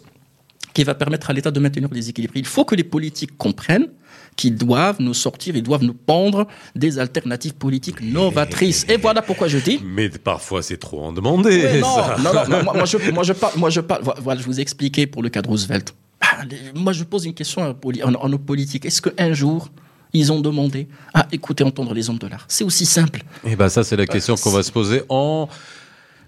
qui va permettre à l'État de maintenir des équilibres. Il faut que les politiques comprennent qu'ils doivent nous sortir, ils doivent nous pendre des alternatives politiques novatrices. Et voilà pourquoi je dis Mais parfois, c'est trop en demander. Non, ça. non, non, non, moi, moi, je, moi, je parle, moi, je parle, voilà, je vous ai expliqué pour le cas de Roosevelt. Ah, Moi, je pose une question à, nos politiques. Est-ce qu'un jour, ils ont demandé à écouter, entendre les hommes de l'art? C'est aussi simple. Et ben ça, c'est la question qu'on va se poser en.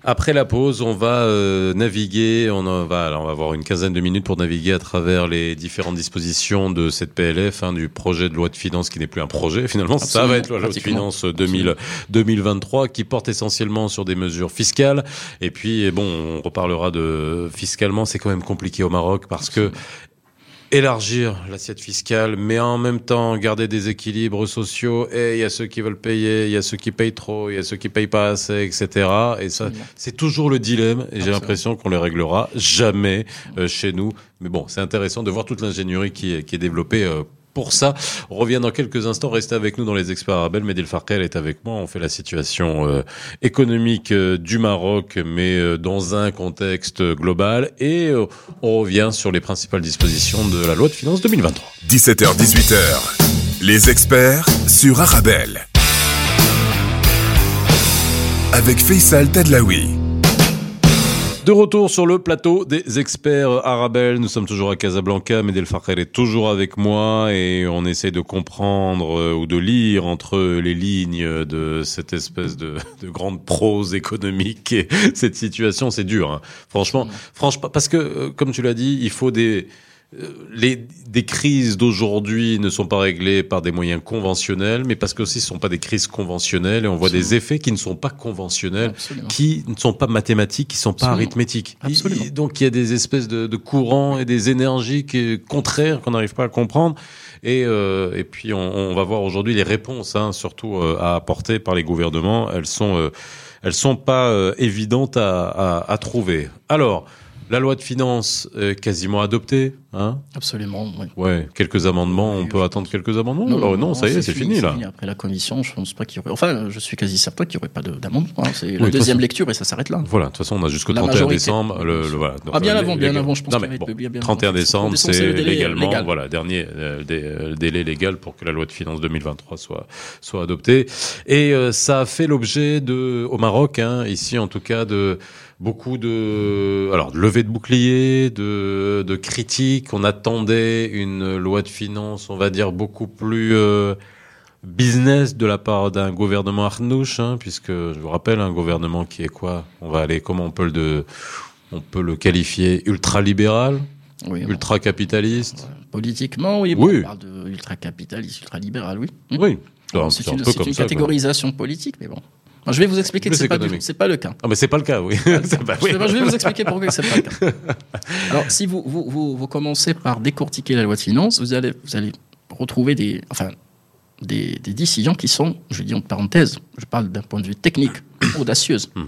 Après la pause, on va euh, naviguer, on en va, alors on va avoir une quinzaine de minutes pour naviguer à travers les différentes dispositions de cette PLF, hein, du projet de loi de finances qui n'est plus un projet finalement, ça va être la loi de finances 2000, 2023 qui porte essentiellement sur des mesures fiscales. Et puis bon, on reparlera de fiscalement, c'est quand même compliqué au Maroc parce que élargir l'assiette fiscale, mais en même temps garder des équilibres sociaux. Et il y a ceux qui veulent payer, il y a ceux qui payent trop, il y a ceux qui payent pas assez, etc. Et ça, c'est toujours le dilemme. Et j'ai l'impression qu'on les réglera jamais euh, chez nous. Mais bon, c'est intéressant de voir toute l'ingénierie qui est, qui est développée. euh, pour ça, on revient dans quelques instants. Restez avec nous dans les experts arabes. Medil Farkel est avec moi. On fait la situation euh, économique euh, du Maroc, mais euh, dans un contexte global. Et on revient sur les principales dispositions de la loi de finances 2023. 17h-18h, les experts sur Arabelle. Avec Faisal Tadlaoui. De retour sur le plateau des experts Arabelle, nous sommes toujours à Casablanca, Medel Farkel est toujours avec moi et on essaie de comprendre euh, ou de lire entre les lignes de cette espèce de, de grande prose économique et cette situation, c'est dur. hein. Franchement, franchement, parce que euh, comme tu l'as dit, il faut des les, des crises d'aujourd'hui ne sont pas réglées par des moyens conventionnels, mais parce que aussi ce ne sont pas des crises conventionnelles et on voit des effets qui ne sont pas conventionnels Absolument. qui ne sont pas mathématiques, qui ne sont pas arithmétiques. Absolument. Il- donc il y a des espèces de, de courants et des énergies qui, contraires qu'on n'arrive pas à comprendre. Et, euh, et puis on, on va voir aujourd'hui les réponses, hein, surtout euh, à apporter par les gouvernements. Elles sont, euh, elles sont pas euh, évidentes à, à, à trouver. Alors, la loi de finances est quasiment adoptée. Hein Absolument, oui. ouais, quelques amendements. On peut attendre quelques amendements. Oh, non, ça y est, c'est fini, là. Après la commission, je pense pas qu'il y aurait. Enfin, je suis quasi certain qu'il n'y aurait pas de- d'amendement. hein. C'est la deuxième façon. lecture et ça s'arrête là. Voilà, de toute façon, on a jusqu'au La 31 majorité. décembre. Le, le- voilà. Ah, bien avant, bien avant, je pense Non, mais bon, bien- bien 31 avant. décembre, c'est légalement, légal. voilà, dernier euh, euh, délai légal pour que la loi de finances 2023 soit soit adoptée. Et euh, ça a fait l'objet de, au Maroc, hein, ici en tout cas, de beaucoup de, alors, de levée de boucliers, de, de critiques. On attendait une loi de finances, on va dire beaucoup plus. euh, business de la part d'un gouvernement Arnouche, hein, puisque je vous rappelle un gouvernement qui est quoi? On va aller comment on peut le on peut le qualifier ultra-libéral, Oui, bon, ultra-capitaliste? Politiquement, oui, bon, Oui. on parle de ultra-capitaliste, ultra-libéral, oui. Oui, c'est c'est un une, peu c'est comme une ça, quoi. catégorisation politique, mais bon. Je vais vous expliquer que c'est pas, pas le cas. Ah mais c'est pas le cas, oui. Pas- oui. Je vais- je vais vous expliquer pourquoi c'est pas le cas. Alors, si vous, vous, vous, vous commencez par décortiquer la loi de finances, vous allez, vous allez retrouver des, enfin, des, des décisions qui sont, je dis en parenthèse, je parle d'un point de vue technique, audacieuses. Hmm.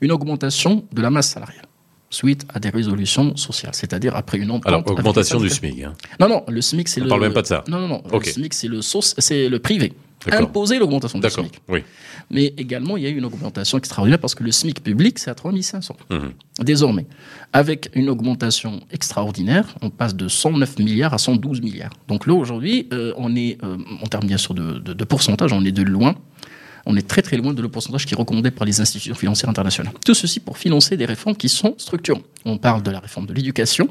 Une augmentation de la masse salariale suite à des résolutions sociales, c'est-à-dire après une entente. Alors augmentation du. SMIC. hein. Non, non, le SMIC, c'est On le. parle même pas de ça. Non, non, non. Ok. Le SMIC, c'est le, le privé. Imposer l'augmentation du. SMIC. Oui. Mais également, il y a eu une augmentation extraordinaire parce que le SMIC public, c'est à 3500. Mhm. Désormais, avec une augmentation extraordinaire, on passe de 109 milliards à 112 milliards. Donc là, aujourd'hui, euh, on est, euh, en termes bien sûr de, de- de pourcentage, on est de loin. On est très très loin de le pourcentage qui est recommandé par les institutions financières internationales. Tout ceci pour financer des réformes qui sont structurantes. On parle de la réforme de l'éducation,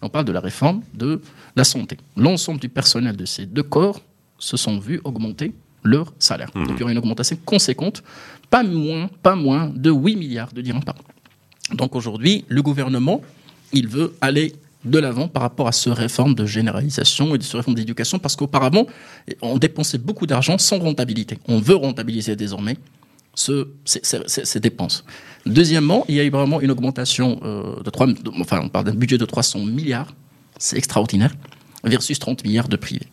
on parle de la réforme de la santé. L'ensemble du personnel de ces deux corps se sont vus augmenter leur salaire. Mhm. Donc il y aura une augmentation conséquente, pas moins, pas moins de 8 milliards de dirhams par an. Donc aujourd'hui, le gouvernement, il veut aller de l'avant par rapport à ce réforme de généralisation et de ce réforme d'éducation, parce qu'auparavant, on dépensait beaucoup d'argent sans rentabilité. On veut rentabiliser désormais ce- ces, ces- ces- ces dépenses. Deuxièmement, il y a eu vraiment une augmentation euh, de 3, de- enfin on parle d'un budget de 300 milliards, c'est extraordinaire, versus 30 milliards de privé.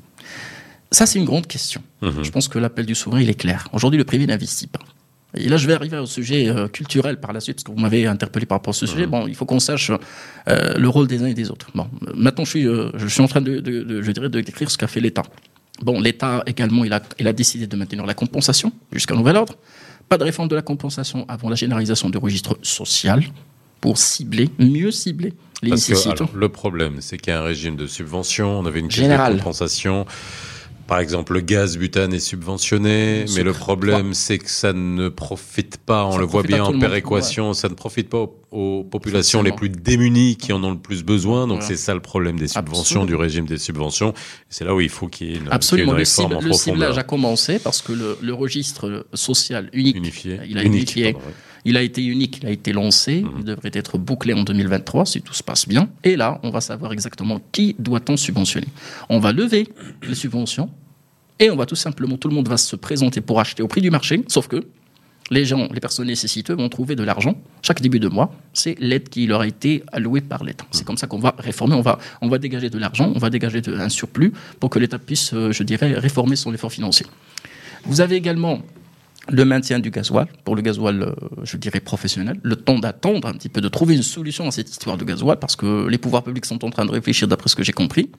Ça, c'est une grande question. Mhm. Je pense que l'appel du souverain, il est clair. Aujourd'hui, le privé n'investit pas. Et là, je vais arriver au sujet euh, culturel par la suite, parce que vous m'avez interpellé par rapport à ce sujet. Bon, il faut qu'on sache euh, le rôle des uns et des autres. Bon, euh, maintenant, je suis, euh, je suis en train de, de- de- je dirais, de décrire ce qu'a fait l'État. Bon, l'État également, il a, il a décidé de maintenir la compensation jusqu'à nouvel ordre. Pas de réforme de la compensation avant la généralisation du registre social pour cibler, mieux cibler les Parce que alors, le problème, c'est qu'il y a un régime de subvention. On avait une caisse de compensation. Par exemple, le gaz butane est subventionné, Le mais le problème, c'est que ça ne profite pas, on Ça le voit bien en le monde, péréquation, ça ne profite pas aux, aux populations les plus démunies qui en ont le plus besoin. Donc Voilà. c'est ça le problème des subventions, Absolument. du régime des subventions. C'est là où il faut qu'il y ait une, y ait Absolument, une le, réforme cible- en le ciblage a commencé parce que le, le registre social unique, Unifié. il a Unique, unifié. pardon, ouais. Il a été unique, il a été lancé, Mhm. il devrait être bouclé en 2023 si tout se passe bien. Et là, on va savoir exactement qui doit-on subventionner. On va lever les subventions et on va tout simplement, tout le monde va se présenter pour acheter au prix du marché, sauf que les gens, les personnes nécessiteuses vont trouver de l'argent chaque début de mois. C'est l'aide qui leur a été allouée par l'État. C'est comme ça qu'on va réformer, on va, on va dégager de l'argent, on va dégager de- un surplus pour que l'État puisse, euh, je dirais, réformer son effort financier. Vous avez également le maintien du gasoil, pour le gasoil, euh, je dirais, professionnel, le temps d'attendre un petit peu, de trouver une solution à cette histoire de gasoil, parce que les pouvoirs publics sont en train de réfléchir d'après ce que j'ai compris.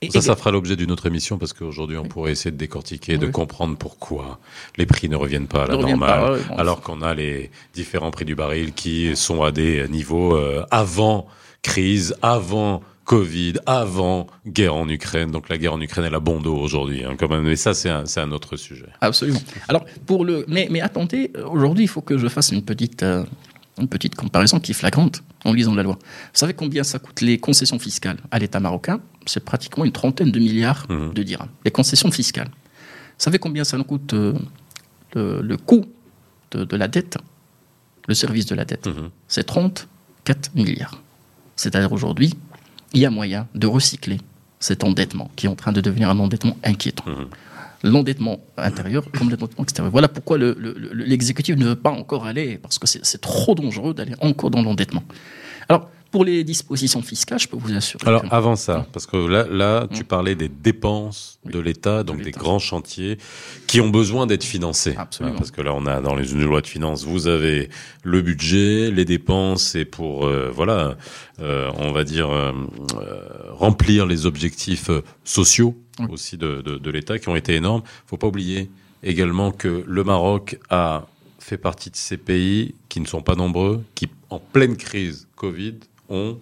Et- Ça, ça fera l'objet d'une autre émission parce qu'aujourd'hui, on pourrait essayer de décortiquer, de comprendre pourquoi les prix ne reviennent pas à la normale, pas, ouais, bon. alors qu'on a les différents prix du baril qui sont à des niveaux euh, avant crise, avant Covid, avant guerre en Ukraine. Donc la guerre en Ukraine, elle a bon dos aujourd'hui, hein, quand même. Mais ça, c'est un, autre sujet. Absolument. Alors, pour le, mais, mais attendez, aujourd'hui, il faut que je fasse une petite, euh, une petite comparaison qui est flagrante en lisant la loi. Vous savez combien ça coûte les concessions fiscales à l'État marocain? C'est pratiquement une trentaine de milliards Mhm. de dirhams. Les concessions fiscales. Vous savez combien ça nous coûte euh, le, le coût de, de la dette? Le service de la dette? Mhm. C'est 34 milliards. C'est-à-dire aujourd'hui, il y a moyen de recycler cet endettement qui est en train de devenir un endettement inquiétant. Mhm. L'endettement intérieur comme l'endettement extérieur. Voilà pourquoi le- le- le- l'exécutif ne veut pas encore aller, parce que c'est c'est trop dangereux d'aller encore dans l'endettement. Alors, pour les dispositions fiscales, je peux vous assurer. Alors que- avant ça, parce que là, là, tu Mhm. parlais des dépenses de l'État, donc des grands chantiers qui ont besoin d'être financés. Absolument. Hein, parce que là, on a dans les une loi de finances, vous avez le budget, les dépenses, et pour euh, voilà, euh, on va dire euh, remplir les objectifs sociaux Oui. aussi de, de, de l'État qui ont été énormes. Faut pas oublier également que le Maroc a fait partie de ces pays qui ne sont pas nombreux, qui en pleine crise Covid ont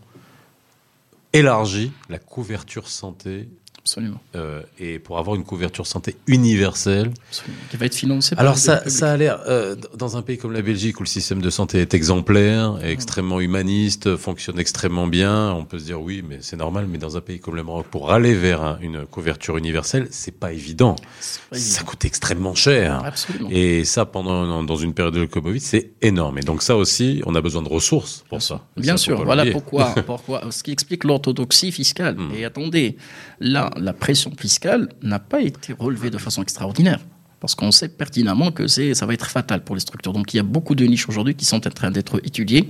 élargi la couverture santé Absolument. Euh, et pour avoir une couverture santé universelle. Absolument. Qui va être financée par Alors ça, ça a l'air, euh, dans un pays comme la Belgique où le système de santé est exemplaire, est extrêmement humaniste, fonctionne extrêmement bien, on peut se dire oui, mais c'est normal, mais dans un pays comme le Maroc, pour aller vers un- une couverture universelle, c'est pas évident. Pas Ça évident. coûte extrêmement cher. Absolument. Et ça, pendant dans une période de Covid, c'est énorme. Et donc ça aussi, on a besoin de ressources pour ça. Bien Ça, sûr, voilà pourquoi, pourquoi. Ce qui explique l'orthodoxie fiscale. Hmm. Et attendez, là, la pression fiscale n'a pas été relevée de façon extraordinaire. Parce qu'on sait pertinemment que ça va être fatal pour les structures. Donc il y a beaucoup de niches aujourd'hui qui sont en train d'être étudiées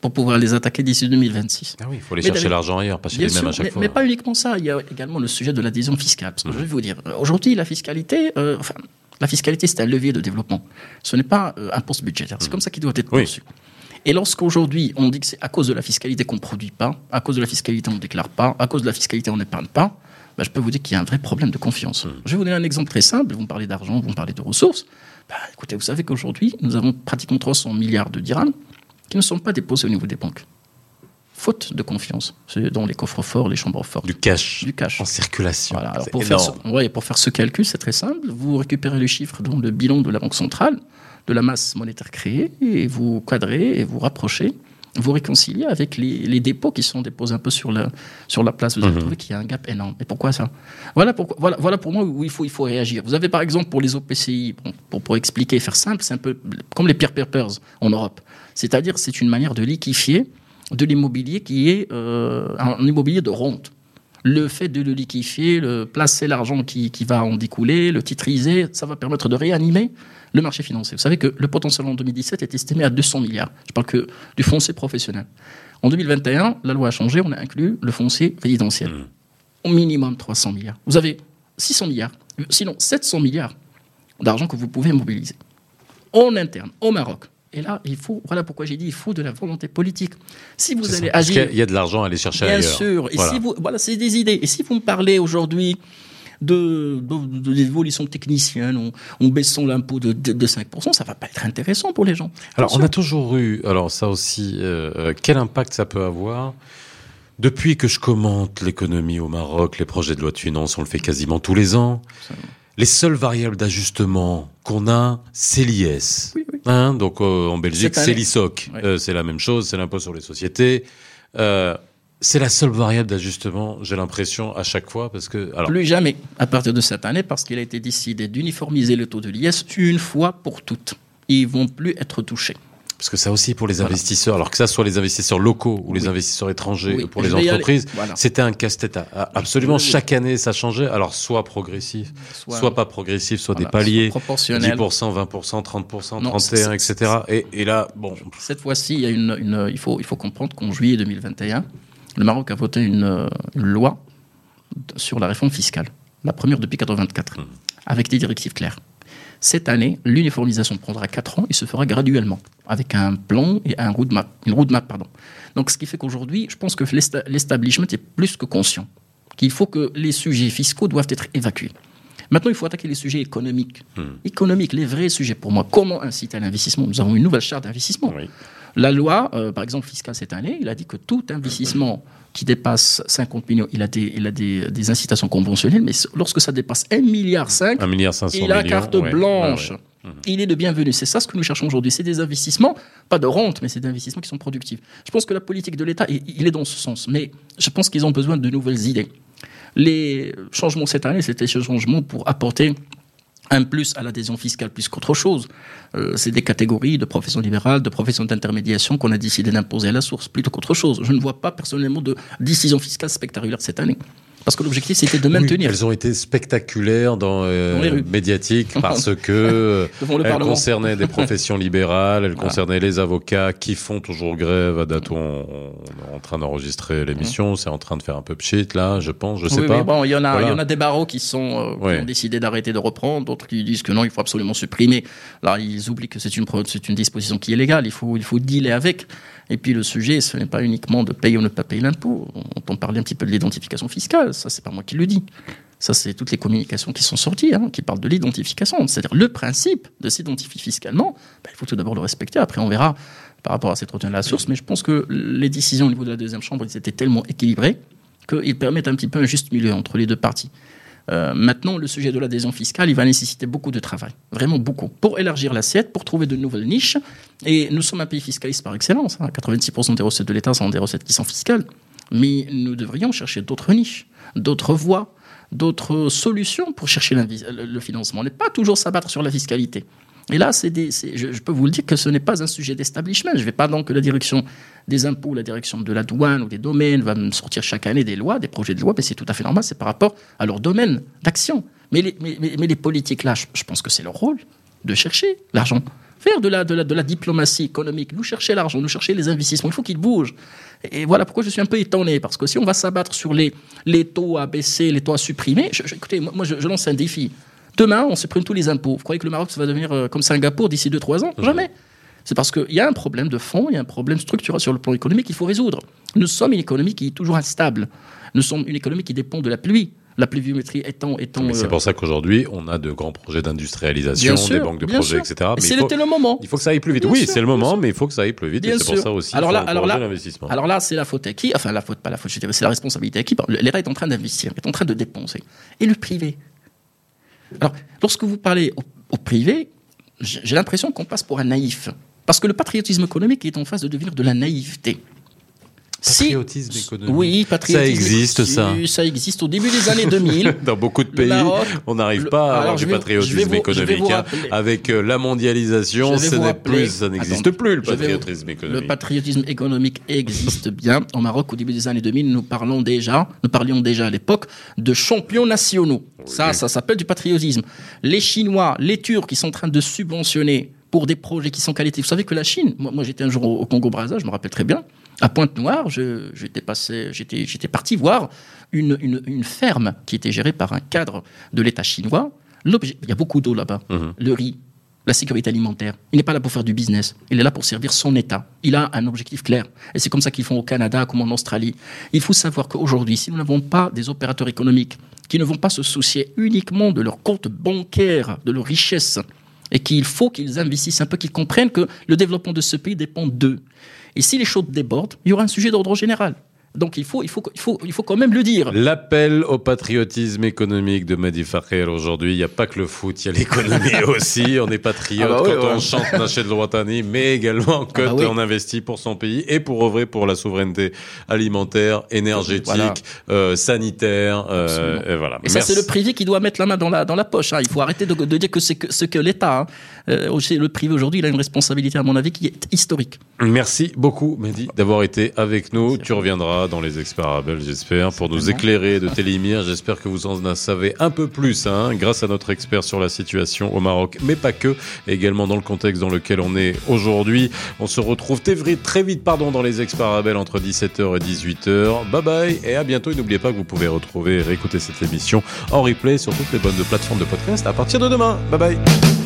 pour pouvoir les attaquer d'ici 2026. Ah oui, il faut aller Mais chercher l'argent ailleurs, pas chez les mêmes sûr, à chaque mais, fois. mais pas uniquement ça. Il y a également le sujet de l'adhésion fiscale. Parce que Hmm. je vais vous dire, aujourd'hui, la fiscalité, euh, enfin, la fiscalité, c'est un levier de développement. Ce n'est pas euh, un poste budgétaire. C'est comme ça qu'il doit être. Oui. perçu. Et lorsqu'aujourd'hui, on dit que c'est à cause de la fiscalité qu'on ne produit pas, à cause de la fiscalité on ne déclare pas, à cause de la fiscalité on n'épargne pas, bah, je peux vous dire qu'il y a un vrai problème de confiance. Hmm. Je vais vous donner un exemple très simple. Vous me parlez d'argent, vous me parlez de ressources. Bah, écoutez, vous savez qu'aujourd'hui, nous avons pratiquement 300 milliards de dirhams qui ne sont pas déposés au niveau des banques. Faute de confiance. C'est dans les coffres forts, les chambres fortes. Du cash, Du cash. en circulation. Voilà, alors C'est pour, faire ce, énorme. ouais, pour faire ce calcul, c'est très simple. Vous récupérez les chiffres dans le bilan de la Banque centrale, de la masse monétaire créée, et vous cadrez et vous rapprochez, vous réconciliez avec les, les dépôts qui sont déposés un peu sur la, sur la place. Vous allez Mhm. trouver qu'il y a un gap énorme. Et pourquoi ça? Voilà, pourquoi, voilà, voilà pour moi où il faut, il faut réagir. Vous avez par exemple pour les OPCI, bon, pour, pour expliquer, faire simple, c'est un peu comme les peer papers en Europe. C'est-à-dire c'est une manière de liquifier de l'immobilier qui est euh, un immobilier de rente le fait de le liquifier, le placer l'argent qui, qui va en découler, le titriser, ça va permettre de réanimer le marché financier. Vous savez que le potentiel en 2017 est estimé à 200 milliards. Je parle que du foncier professionnel. En 2021, la loi a changé, on a inclus le foncier résidentiel. Au minimum 300 milliards. Vous avez 600 milliards, sinon 700 milliards d'argent que vous pouvez mobiliser en interne, au Maroc. Et là, il faut, voilà pourquoi j'ai dit, il faut de la volonté politique. Si vous allez ça. Parce agir, il y a de l'argent à aller chercher Bien ailleurs. sûr. Et Voilà. si vous, voilà, c'est des idées. Et si vous me parlez aujourd'hui de, de, de l'évolution technicienne, on, on baissant l'impôt de, de, de 5%, ça va pas être intéressant pour les gens. Alors, on Bien a toujours eu, alors ça aussi, euh, euh, quel impact ça peut avoir Depuis que je commente l'économie au Maroc, les projets de loi de finances, on le fait quasiment tous les ans. Absolument. Les seules variables d'ajustement qu'on a, c'est l'IS. Oui, oui. Hein, donc euh, en Belgique, c'est l'ISOC. Euh, c'est la même chose, c'est l'impôt sur les sociétés. Euh, c'est la seule variable d'ajustement, j'ai l'impression, à chaque fois, parce que... Alors, Plus jamais, à partir de cette année, parce qu'il a été décidé d'uniformiser le taux de l'IS une fois pour toutes. Ils vont plus être touchés. Parce que ça aussi pour les Voilà. investisseurs, alors que ça soit les investisseurs locaux ou les Oui. investisseurs étrangers Oui, pour les entreprises. Voilà. c'était un casse-tête. Absolument, chaque année ça changeait. Alors soit progressif, soit, pas progressif, soit voilà, des paliers, soit proportionnel. 10%, 20%, 30%, Non, 31, c'est- etc. Et, et là, bon, Cette fois-ci, il, y a une, une- il, faut, il faut comprendre qu'en juillet 2021, le Maroc a voté une, une loi sur la réforme fiscale, la première depuis 1984, avec des directives claires. Cette année, l'uniformisation prendra 4 ans et se fera graduellement, avec un plan et un roadmap, une roadmap. Pardon. Donc, ce qui fait qu'aujourd'hui, je pense que l'esta- l'establishment est plus que conscient qu'il faut que les sujets fiscaux doivent être évacués. Maintenant, il faut attaquer les sujets économiques. Économiques, les vrais sujets pour moi. Comment inciter à l'investissement? Nous avons une nouvelle charte d'investissement. oui. La loi, euh, par exemple, fiscale cette année, il a dit que tout investissement qui dépasse 50 millions, il a des, il a des, des incitations conventionnelles, mais lorsque ça dépasse 1,5 milliard, 1 milliard 500 il a millions. carte ouais, blanche. ouais, ouais. Il est le bienvenu. C'est ça ce que nous cherchons aujourd'hui. C'est des investissements, pas de rente, mais c'est des investissements qui sont productifs. Je pense que la politique de l'État, il est dans ce sens. Mais je pense qu'ils ont besoin de nouvelles idées. Les changements cette année, c'était ce changement pour apporter un plus à l'adhésion fiscale plus qu'autre chose. Euh, c'est des catégories de professions libérales, de professions d'intermédiation qu'on a décidé d'imposer à la source plutôt qu'autre chose. Je ne vois pas personnellement de décision fiscale spectaculaire cette année. Parce que l'objectif, c'était de Oui, maintenir elles ont été spectaculaires dans, euh, Dans médiatiques parce que elles concernaient des professions libérales, elles Voilà. concernaient les avocats qui font toujours grève. À date où on, on est en train d'enregistrer l'émission, c'est en train de faire un peu pchit là, je pense, je sais oui, pas. oui, bon, il y en a, Voilà. il y en a des barreaux qui sont euh, qui ont décidé d'arrêter de reprendre, d'autres qui disent que non, il faut absolument supprimer. Là, ils oublient que c'est une pro- c'est une disposition qui est légale. Il faut il faut dealer avec. Et puis le sujet, ce n'est pas uniquement de payer ou ne pas payer l'impôt. On entend parler un petit peu de l'identification fiscale. Ça, c'est pas moi qui le dis. Ça, c'est toutes les communications qui sont sorties, hein, qui parlent de l'identification. C'est-à-dire le principe de s'identifier fiscalement. ben, il faut tout d'abord le respecter. Après, on verra par rapport à cette retenue à la source. Mais je pense que les décisions au niveau de la deuxième chambre, ils étaient tellement équilibrées qu'ils permettent un petit peu un juste milieu entre les deux parties. Euh, maintenant, le sujet de l'adhésion fiscale, il va nécessiter beaucoup de travail, vraiment beaucoup, pour élargir l'assiette, pour trouver de nouvelles niches. Et nous sommes un pays fiscaliste par excellence. 86% hein. des recettes de l'État sont des recettes qui sont fiscales. Mais nous devrions chercher d'autres niches, d'autres voies, d'autres solutions pour chercher le financement. On n'est pas toujours s'abattre sur la fiscalité. Et là, c'est je, peux vous le dire que ce n'est pas un sujet d'establishment. Je ne vais pas donc que la direction des impôts, la direction de la douane ou des domaines va me sortir chaque année des lois, des projets de loi, mais c'est tout à fait normal, c'est par rapport à leur domaine d'action. Mais les, politiques, là, je, pense que c'est leur rôle de chercher l'argent. Faire de la diplomatie économique, nous chercher l'argent, nous chercher les investissements, il faut qu'ils bougent. Et voilà pourquoi je suis un peu étonné, parce que si on va s'abattre sur les, les taux à baisser, les taux à supprimer, écoutez, moi, je lance un défi. Demain, on supprime tous les impôts. Vous croyez que le Maroc va devenir euh, comme Singapour d'ici 2-3 ans? Jamais. C'est parce qu'il y a un problème de fond, il y a un problème structurel sur le plan économique qu'il faut résoudre. Nous sommes une économie qui est toujours instable. Nous sommes une économie qui dépend de la pluie. La pluviométrie étant. étant c'est euh, pour ça qu'aujourd'hui, on a de grands projets d'industrialisation, des banques de projets, etc. C'est le moment. Il faut que ça aille plus vite. oui, c'est le moment, mais il faut que ça aille plus vite. et c'est pour ça aussi alors là, alors là, alors là, c'est la faute à qui? Enfin, la faute, pas la faute, c'est la responsabilité à qui? L'État est en train d'investir, est en train de dépenser. Et le privé? Alors, lorsque vous parlez au, privé, j'ai l'impression qu'on passe pour un naïf. Parce que le patriotisme économique est en phase de devenir de la naïveté. Patriotisme économique. Oui, patriotisme. Ça existe, ça. Ça existe au début des années 2000. Dans beaucoup de pays, on n'arrive pas à avoir du patriotisme économique. Hein. Avec euh, la mondialisation, ce plus, ça n'existe plus, le patriotisme économique. Le patriotisme économique existe bien. Au Maroc, au début des années 2000, nous parlons déjà, nous parlions déjà à l'époque de champions nationaux. Ça, ça s'appelle du patriotisme. Les Chinois, les Turcs qui sont en train de subventionner pour des projets qui sont qualitatifs. Vous savez que la Chine, moi, j'étais un jour au, Congo-Brazza, je me rappelle très bien, à Pointe-Noire, j'étais passé, j'étais, j'étais parti voir une, une, ferme qui était gérée par un cadre de l'État chinois. il y a beaucoup d'eau là-bas. Mhm. Le riz, la sécurité alimentaire. Il n'est pas là pour faire du business. Il est là pour servir son État. Il a un objectif clair. Et c'est comme ça qu'ils font au Canada, comme en Australie. Il faut savoir qu'aujourd'hui, si nous n'avons pas des opérateurs économiques qui ne vont pas se soucier uniquement de leur compte bancaire, de leur richesse, et qu'il faut qu'ils investissent un peu, qu'ils comprennent que le développement de ce pays dépend d'eux. Et si les choses débordent, il y aura un sujet d'ordre général. Donc il faut, il, faut, il, faut, il faut quand même le dire. L'appel au patriotisme économique de Madi Fakir aujourd'hui, il n'y a pas que le foot, il y a l'économie aussi. On est patriote ah bah quand on chante Nached Louatani, mais également ah quand bah on investit pour son pays et pour œuvrer pour la souveraineté alimentaire, énergétique, euh, sanitaire. Euh, et voilà. Et ça, c'est le privé qui doit mettre la main dans la, dans la poche. Hein. Il faut arrêter de, de dire que c'est que, ce que l'État, hein. Euh, le privé aujourd'hui, il a une responsabilité, à mon avis, qui est historique. Merci beaucoup, Mehdi, d'avoir été avec nous. Tu reviendras dans les experts Arabel, j'espère, pour nous éclairer de Télémir. J'espère que vous en savez un peu plus, hein, grâce à notre expert sur la situation au Maroc, mais pas que, également dans le contexte dans lequel on est aujourd'hui. On se retrouve très vite, pardon, dans les experts Arabel entre 17h et 18h. Bye bye et à bientôt. Et n'oubliez pas que vous pouvez retrouver et réécouter cette émission en replay sur toutes les bonnes plateformes de podcast à partir de demain. Bye bye.